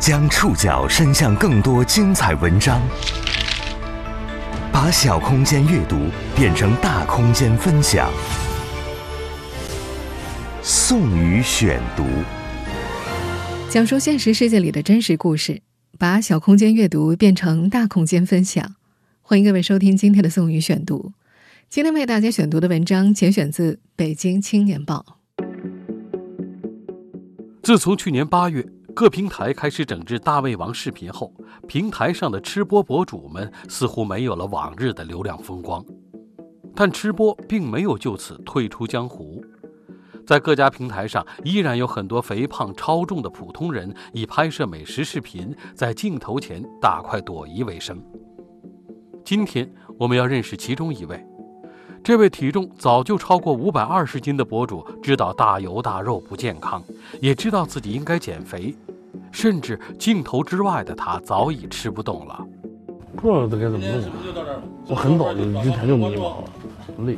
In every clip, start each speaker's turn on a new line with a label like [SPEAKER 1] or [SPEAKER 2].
[SPEAKER 1] 将触角伸向更多精彩文章，把小空间阅读变成大空间分享。宋宇选读，
[SPEAKER 2] 讲述现实世界里的真实故事，把小空间阅读变成大空间分享。欢迎各位收听今天的宋宇选读。今天为大家选读的文章节选自《北京青年报》。
[SPEAKER 3] 自从去年八月。各平台开始整治大胃王视频后，平台上的吃播博主们似乎没有了往日的流量风光，但吃播并没有就此退出江湖，在各家平台上依然有很多肥胖超重的普通人以拍摄美食视频在镜头前大快朵颐为生。今天我们要认识其中一位。这位体重早就超过五百二十斤的博主，知道大油大肉不健康，也知道自己应该减肥，甚至镜头之外的他早已吃不动了。
[SPEAKER 4] 不知道该怎么弄，我很早就之前就迷茫了，很累。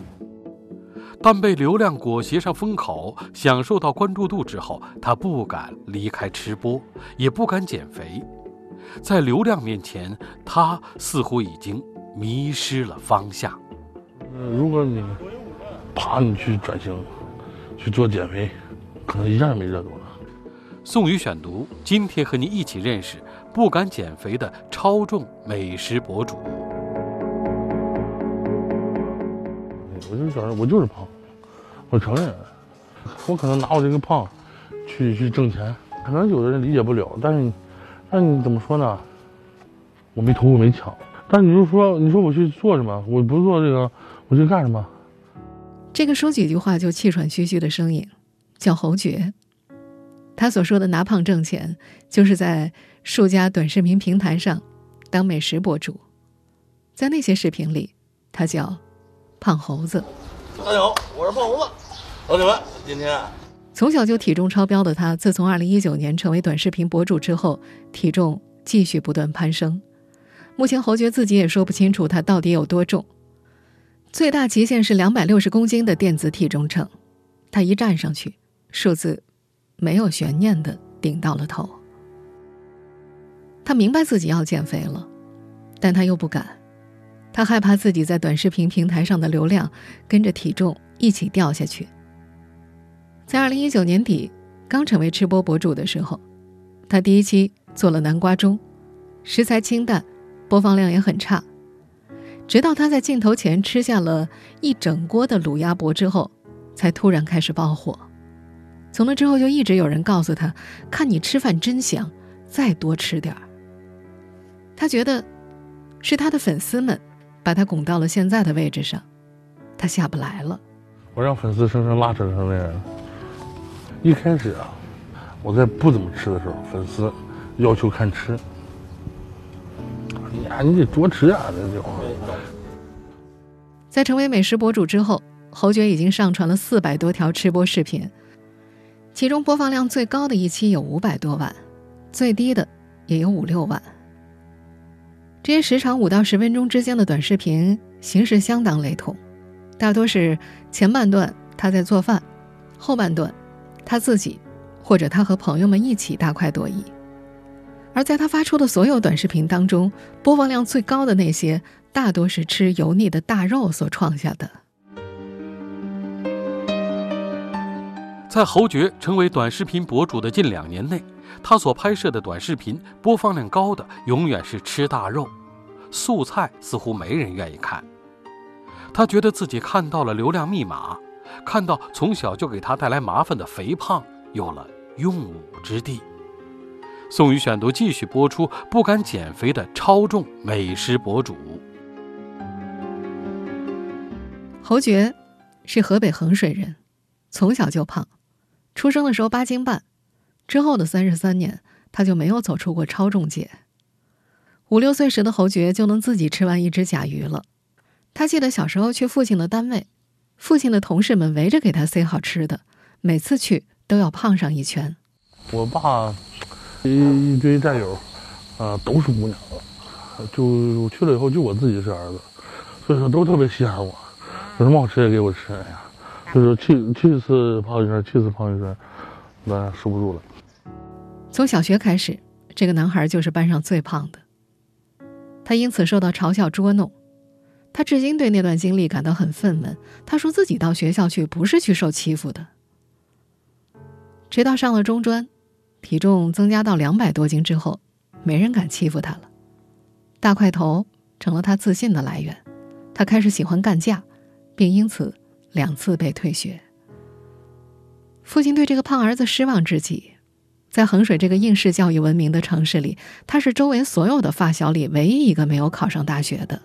[SPEAKER 3] 但被流量裹挟上风口，享受到关注度之后，他不敢离开吃播，也不敢减肥，在流量面前，他似乎已经迷失了方向。
[SPEAKER 4] 如果你怕你去转型，去做减肥，可能一样也没热度。
[SPEAKER 3] 宋宇选读，今天和你一起认识不敢减肥的超重美食博主。
[SPEAKER 4] 我就觉得我就是胖，我承认，我可能拿我这个胖去去挣钱，可能有的人理解不了，但是，但你怎么说呢？我没偷，我没抢。但你就说，你说我去做什么？我不做这个，我去干什么？
[SPEAKER 2] 这个说几句话就气喘吁吁的声音，叫侯爵。他所说的拿胖挣钱，就是在数家短视频平台上当美食博主。在那些视频里，他叫胖猴子。
[SPEAKER 5] 大家好，我是胖猴子。老铁们，今天
[SPEAKER 2] 从小就体重超标的他，自从2019年成为短视频博主之后，体重继续不断攀升。目前侯爵自己也说不清楚他到底有多重，最大极限是两百六十公斤的电子体重秤，他一站上去，数字没有悬念的顶到了头。他明白自己要减肥了，但他又不敢，他害怕自己在短视频平台上的流量跟着体重一起掉下去。在二零一九年底刚成为吃播博主的时候，他第一期做了南瓜盅，食材清淡。播放量也很差，直到他在镜头前吃下了一整锅的卤鸭脖之后，才突然开始爆火。从那之后，就一直有人告诉他：“看你吃饭真香，再多吃点儿。”他觉得是他的粉丝们把他拱到了现在的位置上，他下不来了。
[SPEAKER 4] 我让粉丝生生拉扯成那样。一开始啊，我在不怎么吃的时候，粉丝要求看吃。呀，你得多吃呀！这就。
[SPEAKER 2] 在成为美食博主之后，侯爵已经上传了四百多条吃播视频，其中播放量最高的一期有五百多万，最低的也有五六万。这些时长五到十分钟之间的短视频形式相当雷同，大多是前半段他在做饭，后半段他自己或者他和朋友们一起大快朵颐。而在他发出的所有短视频当中，播放量最高的那些，大多是吃油腻的大肉所创下的。
[SPEAKER 3] 在侯爵成为短视频博主的近两年内，他所拍摄的短视频播放量高的，永远是吃大肉，素菜似乎没人愿意看。他觉得自己看到了流量密码，看到从小就给他带来麻烦的肥胖有了用武之地。宋宇选读继续播出：不敢减肥的超重美食博主
[SPEAKER 2] 侯爵，是河北衡水人，从小就胖，出生的时候八斤半，之后的三十三年，他就没有走出过超重界。五六岁时的侯爵就能自己吃完一只甲鱼了。他记得小时候去父亲的单位，父亲的同事们围着给他塞好吃的，每次去都要胖上一圈。
[SPEAKER 4] 我爸。一一堆战友，啊，都是姑娘，就去了以后就我自己是儿子，所以说都特别稀罕我，有什么好吃也给我吃。呀，就是去去一次胖一圈，去一次胖一圈，那受不住了。
[SPEAKER 2] 从小学开始，这个男孩就是班上最胖的。他因此受到嘲笑捉弄，他至今对那段经历感到很愤懑。他说自己到学校去不是去受欺负的。直到上了中专，体重增加到两百多斤之后，没人敢欺负他了。大块头成了他自信的来源，他开始喜欢干架，并因此两次被退学。父亲对这个胖儿子失望至极。在衡水这个应试教育闻名的城市里，他是周围所有的发小里唯一一个没有考上大学的。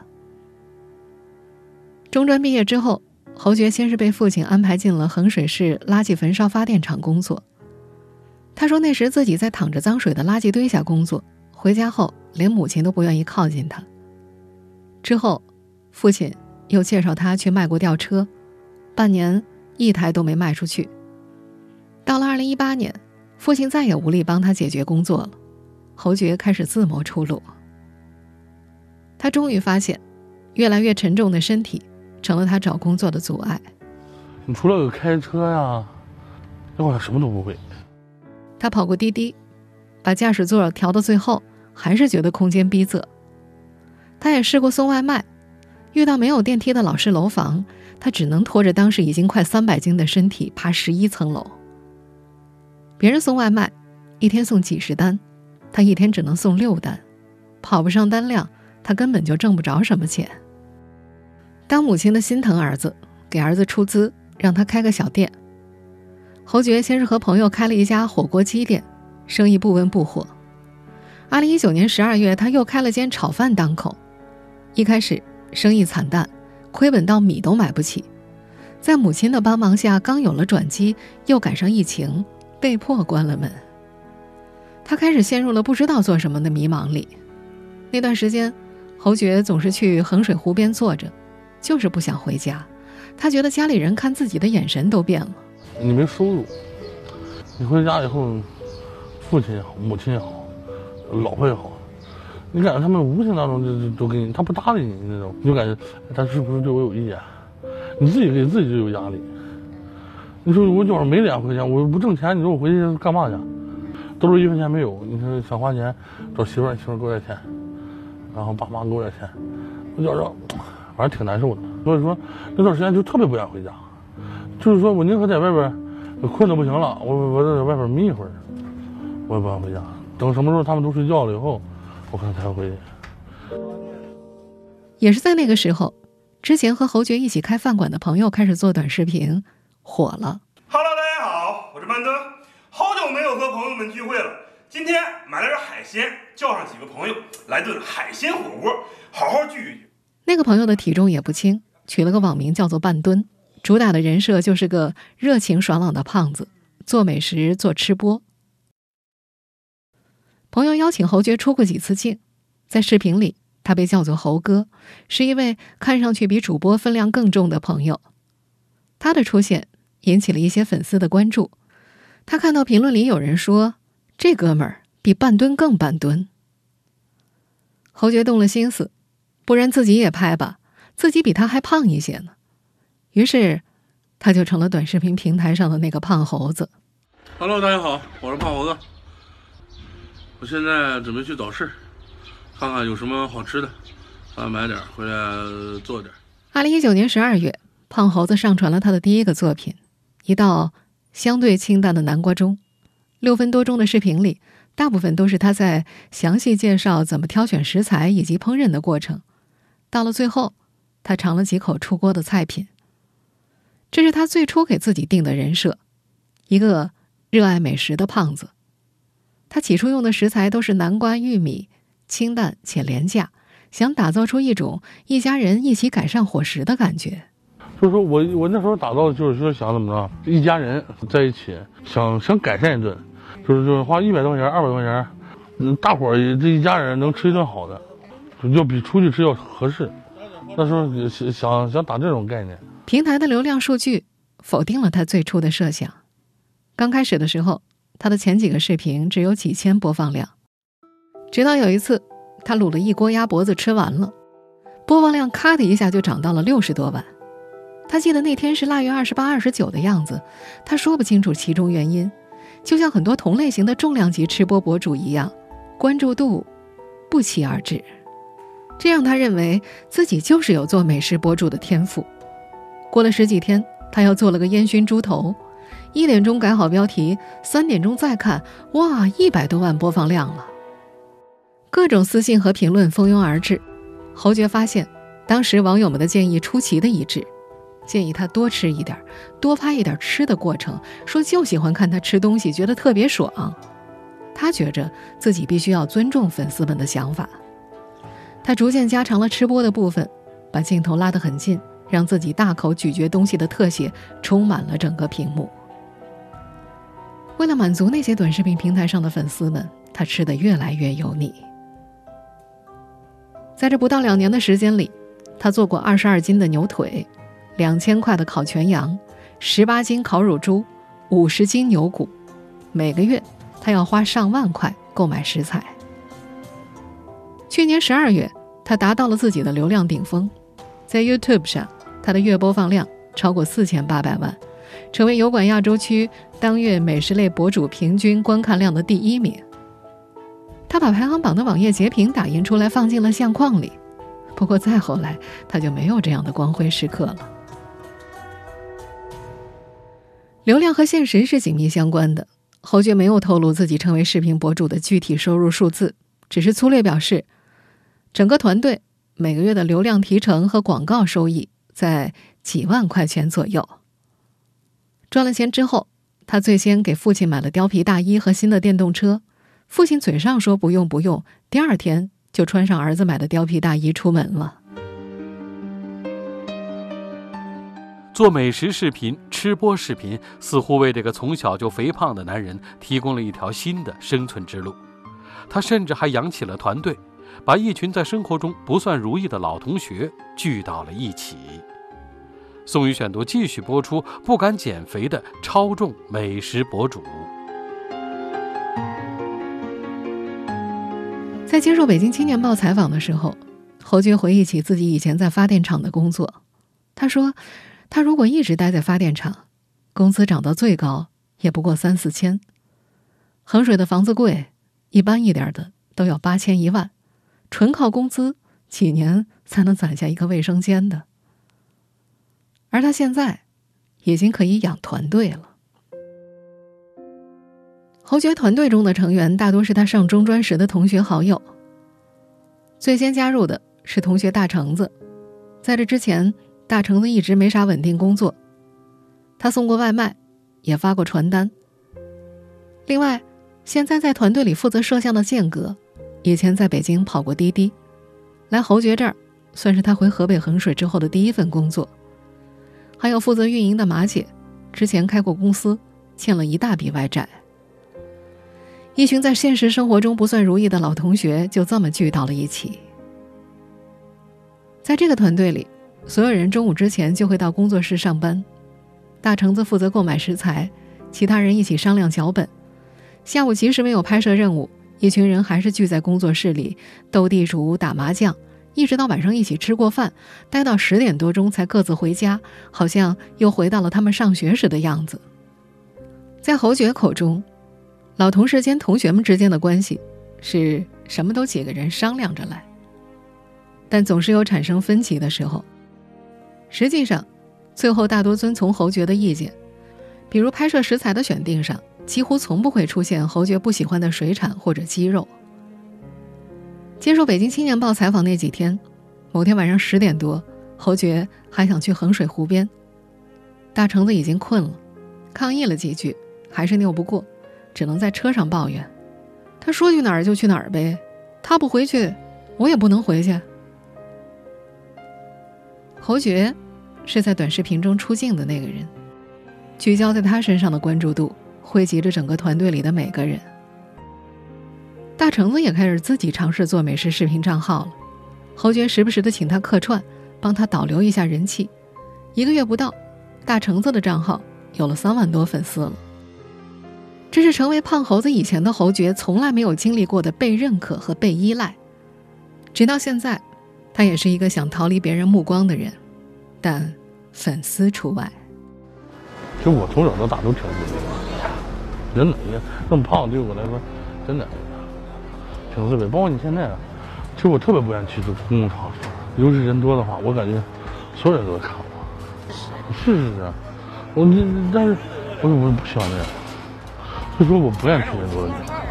[SPEAKER 2] 中专毕业之后，侯爵先是被父亲安排进了衡水市垃圾焚烧发电厂工作。他说那时自己在淌着脏水的垃圾堆下工作，回家后连母亲都不愿意靠近他。之后，父亲又介绍他去卖过吊车，半年一台都没卖出去。到了二零一八年。父亲再也无力帮他解决工作了，侯爵开始自谋出路。他终于发现，越来越沉重的身体成了他找工作的阻碍。
[SPEAKER 4] 你除了有开车呀，我好像什么都不会。
[SPEAKER 2] 他跑过滴滴，把驾驶座调到最后，还是觉得空间逼仄。他也试过送外卖，遇到没有电梯的老式楼房，他只能拖着当时已经快三百斤的身体爬十一层楼。别人送外卖，一天送几十单，他一天只能送六单，跑不上单量，他根本就挣不着什么钱。当母亲的心疼儿子，给儿子出资让他开个小店。侯爵先是和朋友开了一家火锅鸡店，生意不温不火。二零一九年十二月，他又开了间炒饭档口，一开始生意惨淡，亏本到米都买不起。在母亲的帮忙下，刚有了转机，又赶上疫情。被迫关了门，他开始陷入了不知道做什么的迷茫里。那段时间，侯爵总是去衡水湖边坐着，就是不想回家。他觉得家里人看自己的眼神都变了。
[SPEAKER 4] 你没收入，你回家以后，父亲也好，母亲也好，老婆也好，你感觉他们无形当中就就都给你，他不搭理你那种，你就感觉他是不是对我有意见？你自己给自己就有压力。你说我觉着没两块钱，我不挣钱，你说我回去干嘛去？兜里一分钱没有，你说想花钱找媳妇儿，媳妇儿给我点钱，然后爸妈给我点钱，我觉着反正挺难受的。所以说那段时间就特别不愿回家，就是说我宁可在外边困的不行了，我我在外边眯一会儿，我也不想回家。等什么时候他们都睡觉了以后，我看他会。
[SPEAKER 2] 也是在那个时候，之前和侯爵一起开饭馆的朋友开始做短视频。火了
[SPEAKER 6] ！Hello，大家好，我是曼登，好久没有和朋友们聚会了。今天买了点海鲜，叫上几个朋友来顿海鲜火锅，好好聚一聚。
[SPEAKER 2] 那个朋友的体重也不轻，取了个网名叫做半吨，主打的人设就是个热情爽朗的胖子，做美食做吃播。朋友邀请侯爵出过几次镜，在视频里他被叫做侯哥，是一位看上去比主播分量更重的朋友。他的出现。引起了一些粉丝的关注。他看到评论里有人说：“这哥们儿比半吨更半吨。”侯爵动了心思，不然自己也拍吧，自己比他还胖一些呢。于是，他就成了短视频平台上的那个胖猴子。
[SPEAKER 4] Hello，大家好，我是胖猴子。我现在准备去早市，看看有什么好吃的，啊，买点回来做点。
[SPEAKER 2] 二零一九年十二月，胖猴子上传了他的第一个作品。一道相对清淡的南瓜盅，六分多钟的视频里，大部分都是他在详细介绍怎么挑选食材以及烹饪的过程。到了最后，他尝了几口出锅的菜品。这是他最初给自己定的人设：一个热爱美食的胖子。他起初用的食材都是南瓜、玉米，清淡且廉价，想打造出一种一家人一起改善伙食的感觉。
[SPEAKER 4] 就是说我我那时候打造就是说想怎么着，一家人在一起，想想改善一顿，就是就是花一百多块钱、二百多块钱，嗯，大伙儿这一家人能吃一顿好的，就比出去吃要合适。那时候想想想打这种概念。
[SPEAKER 2] 平台的流量数据否定了他最初的设想。刚开始的时候，他的前几个视频只有几千播放量，直到有一次，他卤了一锅鸭脖子吃完了，播放量咔的一下就涨到了六十多万。他记得那天是腊月二十八、二十九的样子，他说不清楚其中原因，就像很多同类型的重量级吃播博主一样，关注度不期而至，这让他认为自己就是有做美食博主的天赋。过了十几天，他又做了个烟熏猪头，一点钟改好标题，三点钟再看，哇，一百多万播放量了。各种私信和评论蜂拥而至，侯爵发现，当时网友们的建议出奇的一致，建议他多吃一点，多拍一点吃的过程，说就喜欢看他吃东西，觉得特别爽。他觉着自己必须要尊重粉丝们的想法，他逐渐加长了吃播的部分，把镜头拉得很近，让自己大口咀嚼东西的特写充满了整个屏幕。为了满足那些短视频平台上的粉丝们，他吃得越来越油腻。在这不到两年的时间里，他做过二十二斤的牛腿，两千块的烤全羊，十八斤烤乳猪，五十斤牛骨。每个月，他要花上万块购买食材。去年十二月，他达到了自己的流量顶峰，在 YouTube 上，他的月播放量超过四千八百万，成为油管亚洲区当月美食类博主平均观看量的第一名。他把排行榜的网页截屏打印出来，放进了相框里。不过再后来，他就没有这样的光辉时刻了。流量和现实是紧密相关的。侯爵没有透露自己成为视频博主的具体收入数字，只是粗略表示，整个团队每个月的流量提成和广告收益在几万块钱左右。赚了钱之后，他最先给父亲买了貂皮大衣和新的电动车。父亲嘴上说不用不用，第二天就穿上儿子买的貂皮大衣出门了。
[SPEAKER 3] 做美食视频、吃播视频，似乎为这个从小就肥胖的男人提供了一条新的生存之路。他甚至还养起了团队，把一群在生活中不算如意的老同学聚到了一起。宋宇选读继续播出：不敢减肥的超重美食博主。
[SPEAKER 2] 在接受《北京青年报》采访的时候，侯军回忆起自己以前在发电厂的工作。他说：“他如果一直待在发电厂，工资涨到最高也不过三四千。衡水的房子贵，一般一点的都要八千一万，纯靠工资几年才能攒下一个卫生间的。而他现在已经可以养团队了。”侯爵团队中的成员大多是他上中专时的同学好友。最先加入的是同学大橙子，在这之前，大橙子一直没啥稳定工作。他送过外卖，也发过传单。另外，现在在团队里负责摄像的间隔，以前在北京跑过滴滴，来侯爵这儿算是他回河北衡水之后的第一份工作。还有负责运营的马姐，之前开过公司，欠了一大笔外债。一群在现实生活中不算如意的老同学就这么聚到了一起。在这个团队里，所有人中午之前就会到工作室上班，大橙子负责购买食材，其他人一起商量脚本。下午即使没有拍摄任务，一群人还是聚在工作室里斗地主、打麻将，一直到晚上一起吃过饭，待到十点多钟才各自回家，好像又回到了他们上学时的样子。在侯爵口中。老同事兼、同学们之间的关系，是什么都几个人商量着来，但总是有产生分歧的时候。实际上，最后大多遵从侯爵的意见，比如拍摄食材的选定上，几乎从不会出现侯爵不喜欢的水产或者鸡肉。接受《北京青年报》采访那几天，某天晚上十点多，侯爵还想去衡水湖边，大橙子已经困了，抗议了几句，还是拗不过。只能在车上抱怨，他说去哪儿就去哪儿呗，他不回去，我也不能回去。侯爵是在短视频中出镜的那个人，聚焦在他身上的关注度汇集着整个团队里的每个人。大橙子也开始自己尝试做美食视频账号了，侯爵时不时的请他客串，帮他导流一下人气。一个月不到，大橙子的账号有了三万多粉丝了。这是成为胖猴子以前的侯爵从来没有经历过的被认可和被依赖，直到现在，他也是一个想逃离别人目光的人，但粉丝除外。
[SPEAKER 4] 其实我从小到大都挺自卑的，真的，那么胖对我来说，真的，挺自卑。包括你现在，其实我特别不愿意去这公共场所，尤其人多的话，我感觉所有人都在看我。是是是，我你但是我我不喜欢这样，所以说我不愿意去人多的地方。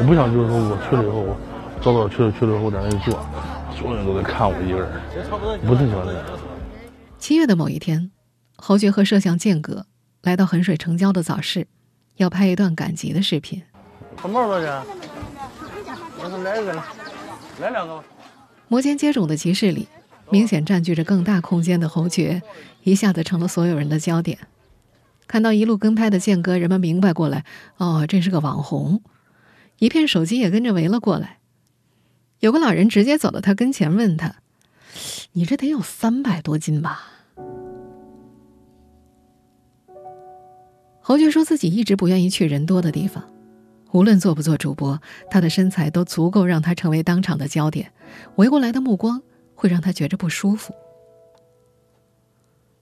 [SPEAKER 4] 我不想就是说我去了以后，我早早去了去了以后在那一坐，所有人都在看我一个人，不太喜欢这样。
[SPEAKER 2] 七月的某一天，侯爵和摄像间隔来到衡水城郊的早市，要拍一段赶集的视频。
[SPEAKER 4] 红帽多少钱？我说来一个，来两个吧。
[SPEAKER 2] 摩肩接踵的集市里，明显占据着更大空间的侯爵，一下子成了所有人的焦点。看到一路跟拍的间隔，人们明白过来，哦，这是个网红。一片手机也跟着围了过来。有个老人直接走到他跟前，问他：“你这得有三百多斤吧？”侯爵说自己一直不愿意去人多的地方，无论做不做主播，他的身材都足够让他成为当场的焦点，围过来的目光会让他觉着不舒服。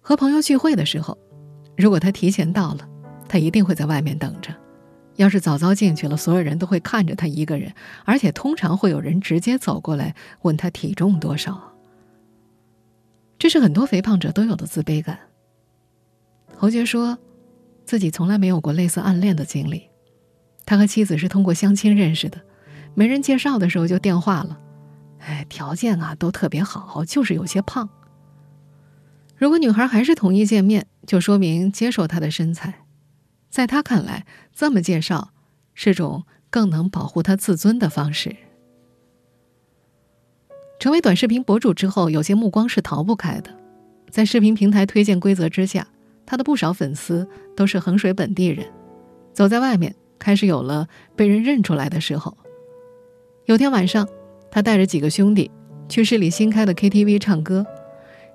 [SPEAKER 2] 和朋友聚会的时候，如果他提前到了，他一定会在外面等着。要是早早进去了，所有人都会看着他一个人，而且通常会有人直接走过来问他体重多少。这是很多肥胖者都有的自卑感。侯爵说，自己从来没有过类似暗恋的经历，他和妻子是通过相亲认识的，没人介绍的时候就电话了。哎，条件啊都特别好，就是有些胖。如果女孩还是同意见面，就说明接受他的身材。在他看来，这么介绍是种更能保护他自尊的方式。成为短视频博主之后，有些目光是逃不开的。在视频平台推荐规则之下，他的不少粉丝都是衡水本地人。走在外面，开始有了被人认出来的时候。有天晚上，他带着几个兄弟去市里新开的 KTV 唱歌，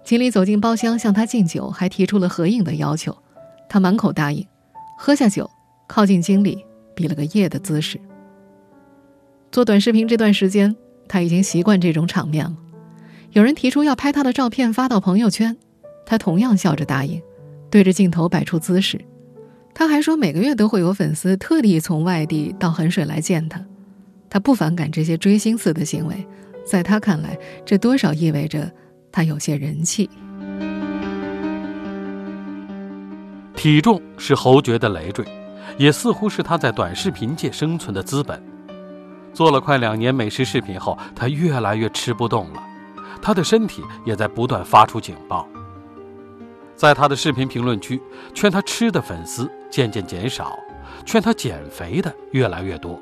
[SPEAKER 2] 经理走进包厢向他敬酒，还提出了合影的要求，他满口答应。喝下酒，靠近经理，比了个耶的姿势。做短视频这段时间，他已经习惯这种场面了。有人提出要拍他的照片发到朋友圈，他同样笑着答应，对着镜头摆出姿势。他还说，每个月都会有粉丝特地从外地到衡水来见他。他不反感这些追星似的行为，在他看来，这多少意味着他有些人气。
[SPEAKER 3] 体重是侯爵的累赘，也似乎是他在短视频界生存的资本。做了快两年美食视频后，他越来越吃不动了，他的身体也在不断发出警报。在他的视频评论区，劝他吃的粉丝渐渐减少，劝他减肥的越来越多，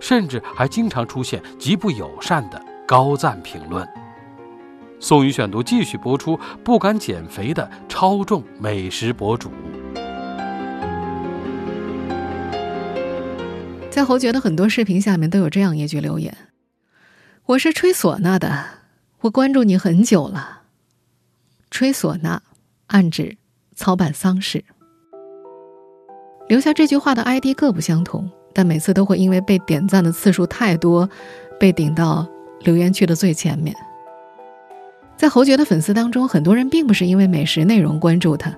[SPEAKER 3] 甚至还经常出现极不友善的高赞评论。宋宇选读继续播出：不敢减肥的超重美食博主。
[SPEAKER 2] 在侯爵的很多视频下面都有这样一句留言：“我是吹唢呐的，我关注你很久了。”吹唢呐，暗指操办丧事。留下这句话的 ID 各不相同，但每次都会因为被点赞的次数太多，被顶到留言区的最前面。在侯爵的粉丝当中，很多人并不是因为美食内容关注他，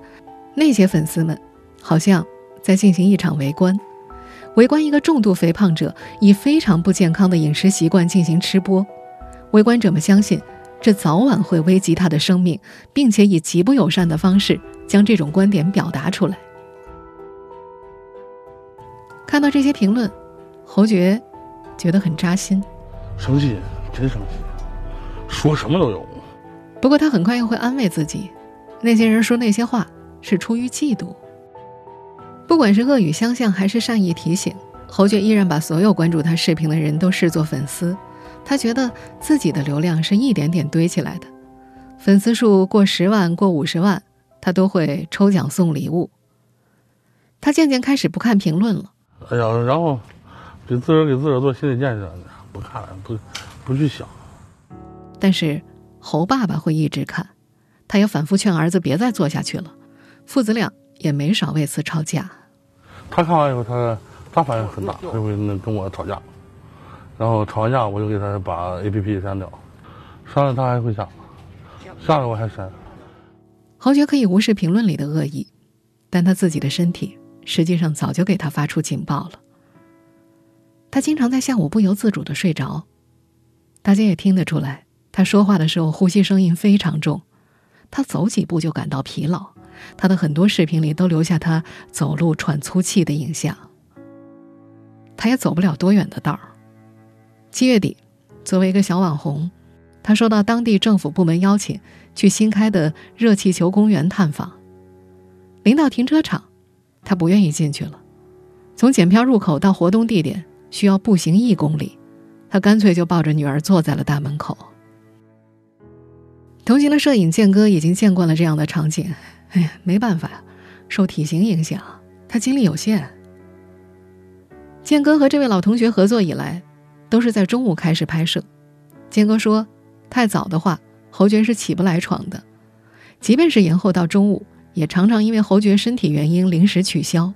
[SPEAKER 2] 那些粉丝们好像在进行一场围观。围观一个重度肥胖者以非常不健康的饮食习惯进行吃播，围观者们相信这早晚会危及他的生命，并且以极不友善的方式将这种观点表达出来。看到这些评论，侯爵觉得很扎心，
[SPEAKER 4] 生气，真生气，说什么都有。
[SPEAKER 2] 不过他很快又会安慰自己，那些人说那些话是出于嫉妒。不管是恶语相向还是善意提醒，侯爵依然把所有关注他视频的人都视作粉丝。他觉得自己的流量是一点点堆起来的，粉丝数过十万、过五十万，他都会抽奖送礼物。他渐渐开始不看评论了。
[SPEAKER 4] 哎呀，然后给自个儿给自个儿做心理建设，不看了，不不去想。
[SPEAKER 2] 但是侯爸爸会一直看，他也反复劝儿子别再做下去了。父子俩也没少为此吵架。
[SPEAKER 4] 他看完以后，他他反应很大，他会那跟我吵架，然后吵完架，我就给他把 A P P 删掉，删了他还会下，下了我还删。
[SPEAKER 2] 侯爵可以无视评论里的恶意，但他自己的身体实际上早就给他发出警报了。他经常在下午不由自主的睡着，大家也听得出来，他说话的时候呼吸声音非常重，他走几步就感到疲劳。他的很多视频里都留下他走路喘粗气的影像。他也走不了多远的道儿。七月底，作为一个小网红，他受到当地政府部门邀请去新开的热气球公园探访。临到停车场，他不愿意进去了。从检票入口到活动地点需要步行一公里，他干脆就抱着女儿坐在了大门口。同行的摄影建哥已经见惯了这样的场景。哎呀，没办法呀，受体型影响，他精力有限。建哥和这位老同学合作以来，都是在中午开始拍摄。建哥说，太早的话，侯爵是起不来床的；即便是延后到中午，也常常因为侯爵身体原因临时取消。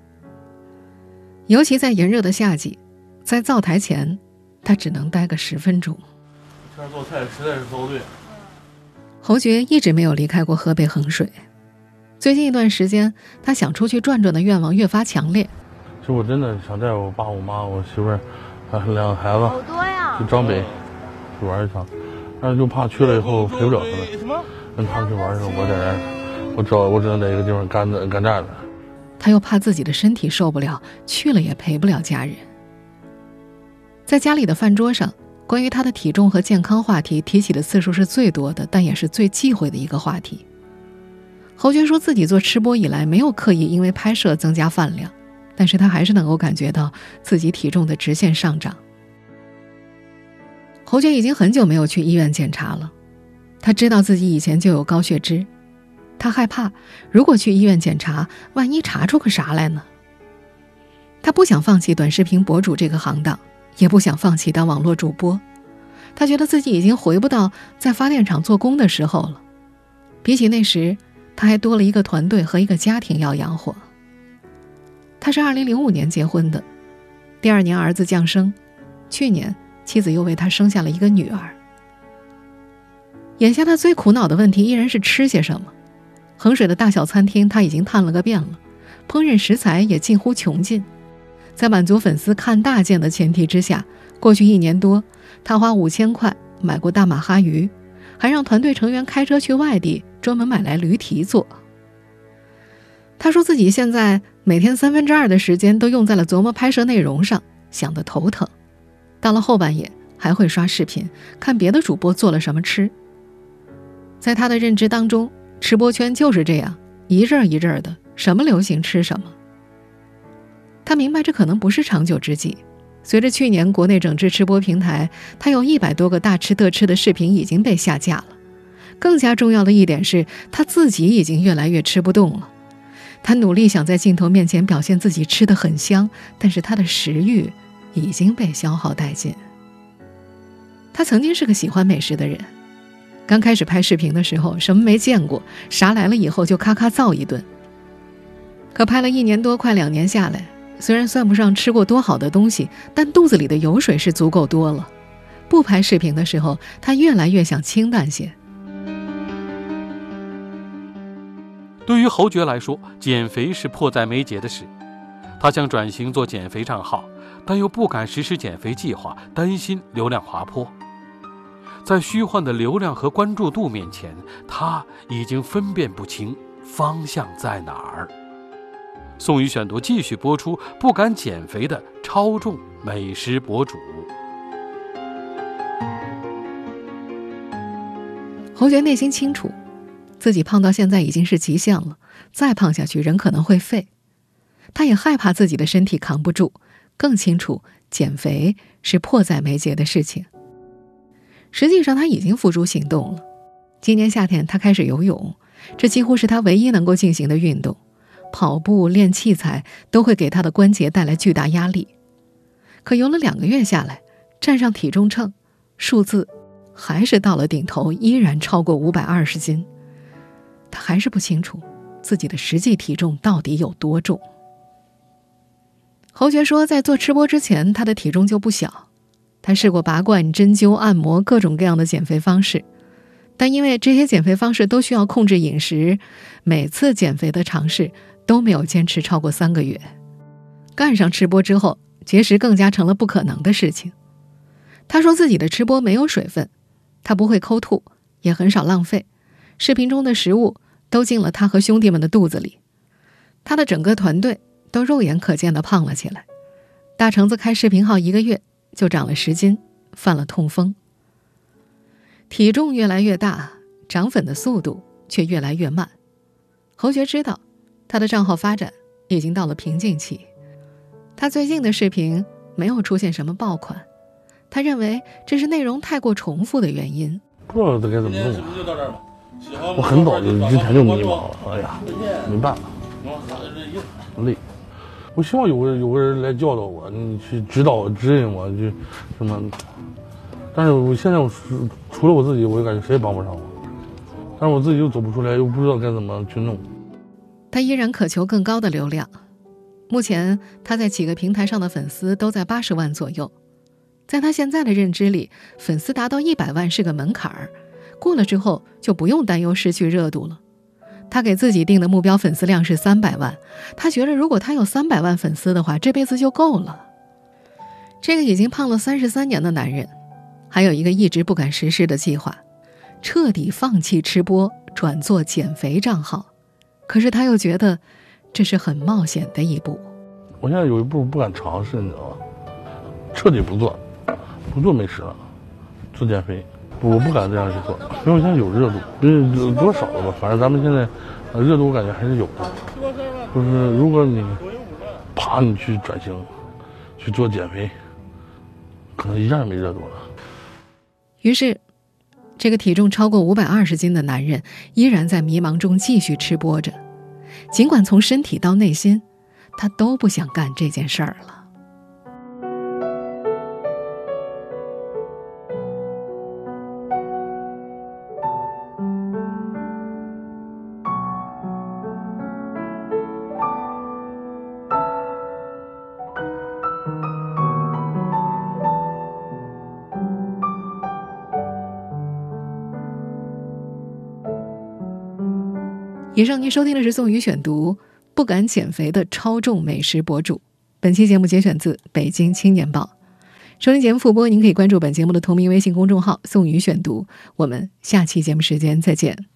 [SPEAKER 2] 尤其在炎热的夏季，在灶台前，他只能待个十分钟。
[SPEAKER 4] 这做菜实在是遭罪。
[SPEAKER 2] 侯爵一直没有离开过河北衡水。最近一段时间，他想出去转转的愿望越发强烈。
[SPEAKER 4] 其实我真的想带我爸、我妈、我媳妇儿，还有两个孩子，
[SPEAKER 7] 好多呀，
[SPEAKER 4] 去张北去玩一趟。但是就怕去了以后陪不了他们，跟他们去玩的时候，我在这，我找我只能在一个地方干着干站着。
[SPEAKER 2] 他又怕自己的身体受不了，去了也陪不了家人。在家里的饭桌上，关于他的体重和健康话题提起的次数是最多的，但也是最忌讳的一个话题。侯爵说自己做吃播以来没有刻意因为拍摄增加饭量，但是他还是能够感觉到自己体重的直线上涨。侯爵已经很久没有去医院检查了，他知道自己以前就有高血脂，他害怕如果去医院检查，万一查出个啥来呢？他不想放弃短视频博主这个行当，也不想放弃当网络主播，他觉得自己已经回不到在发电厂做工的时候了，比起那时。他还多了一个团队和一个家庭要养活。他是二零零五年结婚的，第二年儿子降生，去年妻子又为他生下了一个女儿。眼下他最苦恼的问题依然是吃些什么。衡水的大小餐厅他已经探了个遍了，烹饪食材也近乎穷尽。在满足粉丝看大件的前提之下，过去一年多，他花五千块买过大马哈鱼，还让团队成员开车去外地。专门买来驴蹄做。他说自己现在每天三分之二的时间都用在了琢磨拍摄内容上，想得头疼。到了后半夜还会刷视频，看别的主播做了什么吃。在他的认知当中，吃播圈就是这样一阵儿一阵儿的，什么流行吃什么。他明白这可能不是长久之计。随着去年国内整治吃播平台，他有一百多个大吃特吃的视频已经被下架了。更加重要的一点是，他自己已经越来越吃不动了。他努力想在镜头面前表现自己吃的很香，但是他的食欲已经被消耗殆尽。他曾经是个喜欢美食的人，刚开始拍视频的时候，什么没见过，啥来了以后就咔咔造一顿。可拍了一年多，快两年下来，虽然算不上吃过多好的东西，但肚子里的油水是足够多了。不拍视频的时候，他越来越想清淡些。
[SPEAKER 3] 对于侯爵来说，减肥是迫在眉睫的事。他想转型做减肥账号，但又不敢实施减肥计划，担心流量滑坡。在虚幻的流量和关注度面前，他已经分辨不清方向在哪儿。宋宇选读继续播出：不敢减肥的超重美食博主。
[SPEAKER 2] 侯爵内心清楚。自己胖到现在已经是极限了，再胖下去人可能会废。他也害怕自己的身体扛不住，更清楚减肥是迫在眉睫的事情。实际上他已经付诸行动了。今年夏天他开始游泳，这几乎是他唯一能够进行的运动。跑步、练器材都会给他的关节带来巨大压力。可游了两个月下来，站上体重秤，数字还是到了顶头，依然超过五百二十斤。他还是不清楚自己的实际体重到底有多重。侯爵说，在做吃播之前，他的体重就不小。他试过拔罐、针灸、按摩各种各样的减肥方式，但因为这些减肥方式都需要控制饮食，每次减肥的尝试都没有坚持超过三个月。干上吃播之后，节食更加成了不可能的事情。他说自己的吃播没有水分，他不会抠吐，也很少浪费。视频中的食物都进了他和兄弟们的肚子里。他的整个团队都肉眼可见的胖了起来。大橙子开视频号一个月就长了十斤，犯了痛风。体重越来越大，涨粉的速度却越来越慢。侯爵知道，他的账号发展已经到了瓶颈期。他最近的视频没有出现什么爆款，他认为这是内容太过重复的原因。
[SPEAKER 4] 不知道该怎么弄。
[SPEAKER 5] 就到这儿吧。
[SPEAKER 4] 我很早就之前就迷茫了，哎呀，没办法，累。我希望有个有个人来教导我，你去指导指引我，就什么。但是我现在我除了我自己，我就感觉谁也帮不上我。但是我自己又走不出来，又不知道该怎么去弄。
[SPEAKER 2] 他依然渴求更高的流量。目前他在几个平台上的粉丝都在八十万左右。在他现在的认知里，粉丝达到一百万是个门槛儿，过了之后就不用担忧失去热度了。他给自己定的目标粉丝量是三百万，他觉得如果他有三百万粉丝的话，这辈子就够了。这个已经胖了三十三年的男人，还有一个一直不敢实施的计划：彻底放弃吃播，转做减肥账号。可是他又觉得这是很冒险的一步。
[SPEAKER 4] 我现在有一步不敢尝试，你知道吗？彻底不做，不做美食了，做减肥。我不敢这样去做，因为现在有热度，嗯，多少了吧，反正咱们现在，热度我感觉还是有的。就是如果你，啪，你去转型，去做减肥，可能一下就没热度了。
[SPEAKER 2] 于是，这个体重超过五百二十斤的男人依然在迷茫中继续吃播着，尽管从身体到内心，他都不想干这件事儿了。以上您收听的是宋宇选读《不敢减肥的超重美食博主》。本期节目节选自《北京青年报》。收听节目复播，您可以关注本节目的同名微信公众号“宋宇选读”。我们下期节目时间再见。